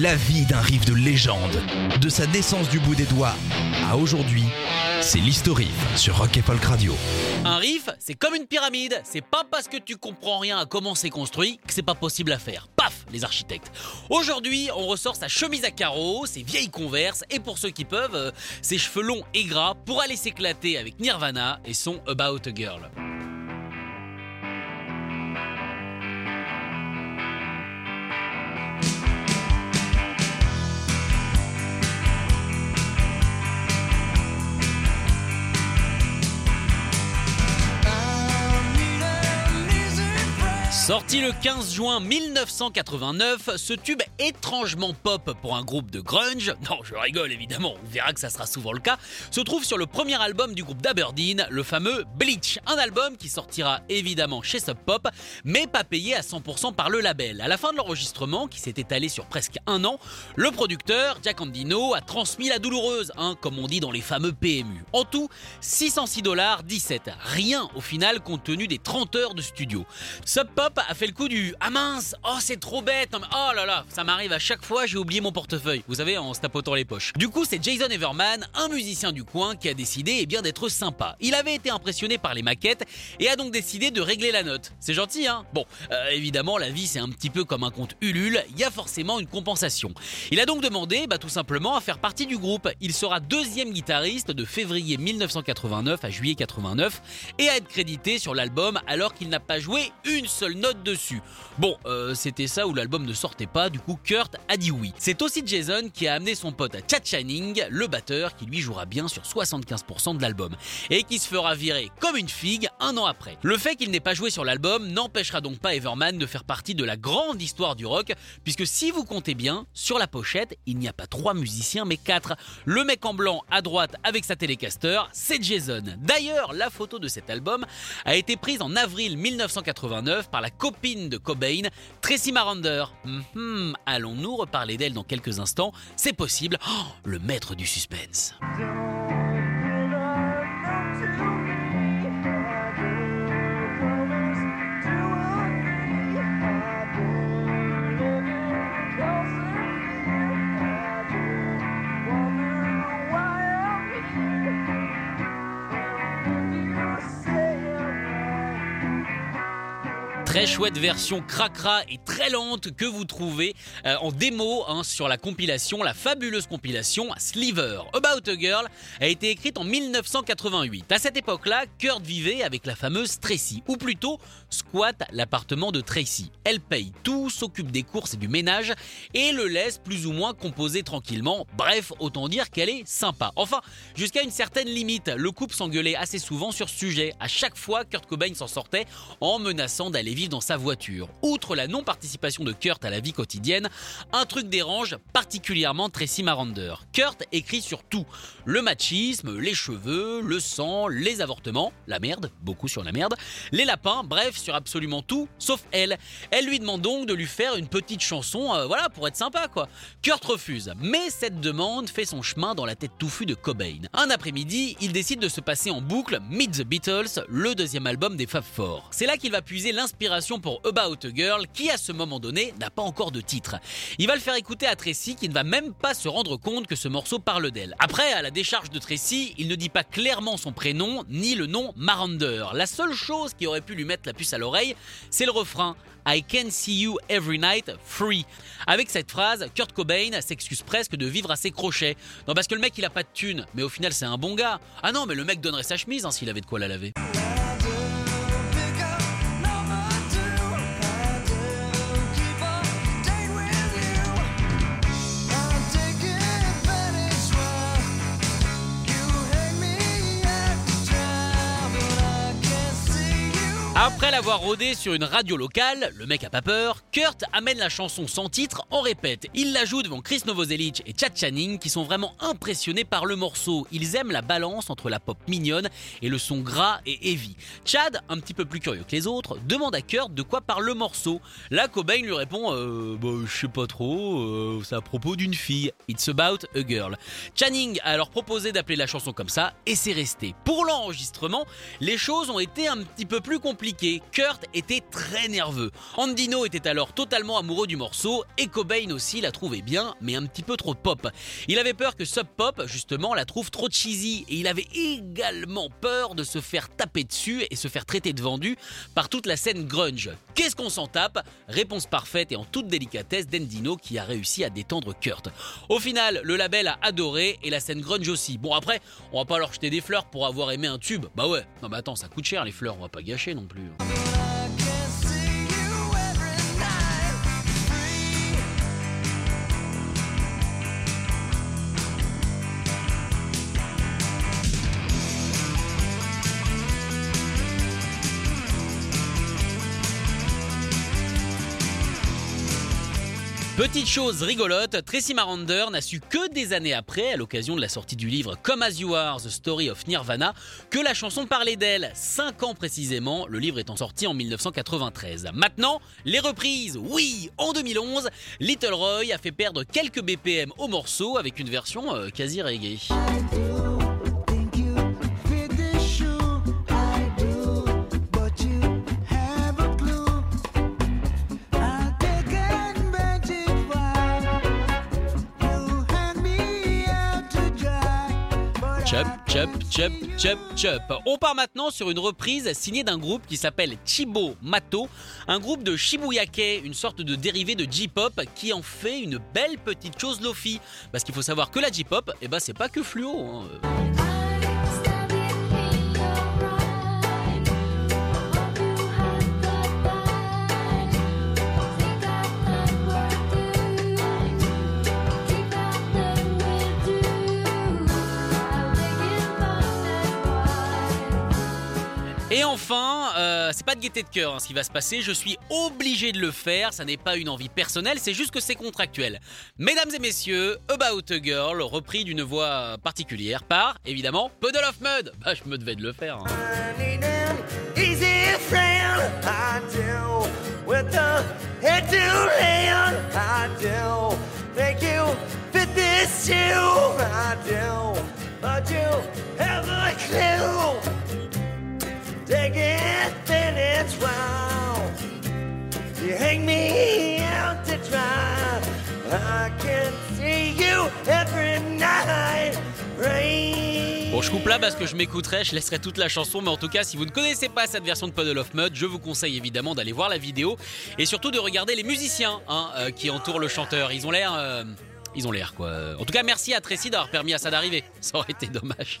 La vie d'un riff de légende, de sa naissance du bout des doigts à aujourd'hui, c'est l'historique sur Rock et Folk Radio. Un riff, c'est comme une pyramide. C'est pas parce que tu comprends rien à comment c'est construit que c'est pas possible à faire. Paf, les architectes. Aujourd'hui, on ressort sa chemise à carreaux, ses vieilles converses et pour ceux qui peuvent, euh, ses cheveux longs et gras pour aller s'éclater avec Nirvana et son About Girl. Sorti le 15 juin 1989, ce tube étrangement pop pour un groupe de grunge, non je rigole évidemment, on verra que ça sera souvent le cas, se trouve sur le premier album du groupe d'Aberdeen, le fameux Bleach, un album qui sortira évidemment chez Sub Pop, mais pas payé à 100% par le label. À la fin de l'enregistrement, qui s'est étalé sur presque un an, le producteur, Jack Andino, a transmis la douloureuse, hein, comme on dit dans les fameux PMU. En tout, 606 dollars 17, rien au final compte tenu des 30 heures de studio. Sub Pop a fait le coup du Ah mince, oh c'est trop bête, oh là là, ça m'arrive à chaque fois, j'ai oublié mon portefeuille, vous savez, en se tapotant les poches. Du coup, c'est Jason Everman, un musicien du coin, qui a décidé eh bien d'être sympa. Il avait été impressionné par les maquettes et a donc décidé de régler la note. C'est gentil, hein? Bon, euh, évidemment, la vie c'est un petit peu comme un compte Ulule, il y a forcément une compensation. Il a donc demandé, bah, tout simplement, à faire partie du groupe. Il sera deuxième guitariste de février 1989 à juillet 89 et à être crédité sur l'album alors qu'il n'a pas joué une seule Bon, euh, c'était ça où l'album ne sortait pas, du coup Kurt a dit oui. C'est aussi Jason qui a amené son pote Chad Channing, le batteur, qui lui jouera bien sur 75% de l'album, et qui se fera virer comme une figue un an après. Le fait qu'il n'ait pas joué sur l'album n'empêchera donc pas Everman de faire partie de la grande histoire du rock, puisque si vous comptez bien, sur la pochette, il n'y a pas trois musiciens mais quatre. Le mec en blanc à droite avec sa télécaster, c'est Jason. D'ailleurs, la photo de cet album a été prise en avril 1989 par la copine de Cobain, Tracy Marander. Mhm, allons-nous reparler d'elle dans quelques instants C'est possible. Oh, le maître du suspense. Très chouette version cracra et très lente que vous trouvez euh, en démo hein, sur la compilation, la fabuleuse compilation Sliver. About a Girl a été écrite en 1988. À cette époque-là, Kurt vivait avec la fameuse Tracy, ou plutôt squatte l'appartement de Tracy. Elle paye tout, s'occupe des courses et du ménage et le laisse plus ou moins composer tranquillement. Bref, autant dire qu'elle est sympa. Enfin, jusqu'à une certaine limite, le couple s'engueulait assez souvent sur ce sujet. À chaque fois, Kurt Cobain s'en sortait en menaçant d'aller vivre dans sa voiture. Outre la non-participation de Kurt à la vie quotidienne, un truc dérange particulièrement Tracy Marander. Kurt écrit sur tout. Le machisme, les cheveux, le sang, les avortements, la merde, beaucoup sur la merde, les lapins, bref, sur absolument tout, sauf elle. Elle lui demande donc de lui faire une petite chanson, euh, voilà, pour être sympa quoi. Kurt refuse, mais cette demande fait son chemin dans la tête touffue de Cobain. Un après-midi, il décide de se passer en boucle Meet the Beatles, le deuxième album des Fab Four. C'est là qu'il va puiser l'inspiration pour About a Girl qui à ce moment donné n'a pas encore de titre. Il va le faire écouter à Tracy qui ne va même pas se rendre compte que ce morceau parle d'elle. Après, à la décharge de Tracy, il ne dit pas clairement son prénom ni le nom Marander. La seule chose qui aurait pu lui mettre la puce à l'oreille, c'est le refrain I can see you every night free. Avec cette phrase, Kurt Cobain s'excuse presque de vivre à ses crochets. Non, parce que le mec il a pas de thune, mais au final c'est un bon gars. Ah non, mais le mec donnerait sa chemise hein, s'il avait de quoi la laver. Après l'avoir rodé sur une radio locale, le mec a pas peur, Kurt amène la chanson sans titre en répète. Il la joue devant Chris Novoselic et Chad Channing qui sont vraiment impressionnés par le morceau. Ils aiment la balance entre la pop mignonne et le son gras et heavy. Chad, un petit peu plus curieux que les autres, demande à Kurt de quoi parle le morceau. Là, Cobain lui répond euh, bah, Je sais pas trop, euh, c'est à propos d'une fille. It's about a girl. Channing a alors proposé d'appeler la chanson comme ça et c'est resté. Pour l'enregistrement, les choses ont été un petit peu plus compliquées. Kurt était très nerveux. Andino était alors totalement amoureux du morceau et Cobain aussi la trouvait bien, mais un petit peu trop pop. Il avait peur que Sub Pop, justement, la trouve trop cheesy et il avait également peur de se faire taper dessus et se faire traiter de vendu par toute la scène grunge. Qu'est-ce qu'on s'en tape? Réponse parfaite et en toute délicatesse d'Endino qui a réussi à détendre Kurt. Au final, le label a adoré et la scène grunge aussi. Bon après, on va pas leur jeter des fleurs pour avoir aimé un tube. Bah ouais, non mais attends, ça coûte cher les fleurs, on va pas gâcher non plus. Brasil. Petite chose rigolote, Tracy Marander n'a su que des années après, à l'occasion de la sortie du livre Come As You Are, The Story of Nirvana, que la chanson parlait d'elle. Cinq ans précisément, le livre étant sorti en 1993. Maintenant, les reprises, oui En 2011, Little Roy a fait perdre quelques BPM au morceau avec une version euh, quasi reggae. Chup, chup, chup, chup, chup. On part maintenant sur une reprise signée d'un groupe qui s'appelle Chibo Mato, un groupe de Shibuyake, une sorte de dérivé de J-pop qui en fait une belle petite chose lofi. Parce qu'il faut savoir que la J-pop, eh ben c'est pas que fluo. hein. Et enfin, euh, c'est pas de gaieté de cœur hein, ce qui va se passer, je suis obligé de le faire, ça n'est pas une envie personnelle, c'est juste que c'est contractuel. Mesdames et messieurs, About a Girl, repris d'une voix particulière par, évidemment, Puddle of Mud. Bah, je me devais de le faire. hein. I Bon, je coupe là parce que je m'écouterai, je laisserai toute la chanson, mais en tout cas, si vous ne connaissez pas cette version de Puddle of Mud, je vous conseille évidemment d'aller voir la vidéo et surtout de regarder les musiciens hein, euh, qui entourent le chanteur. Ils ont l'air. euh, ils ont l'air quoi. En tout cas, merci à Tracy d'avoir permis à ça d'arriver. Ça aurait été dommage.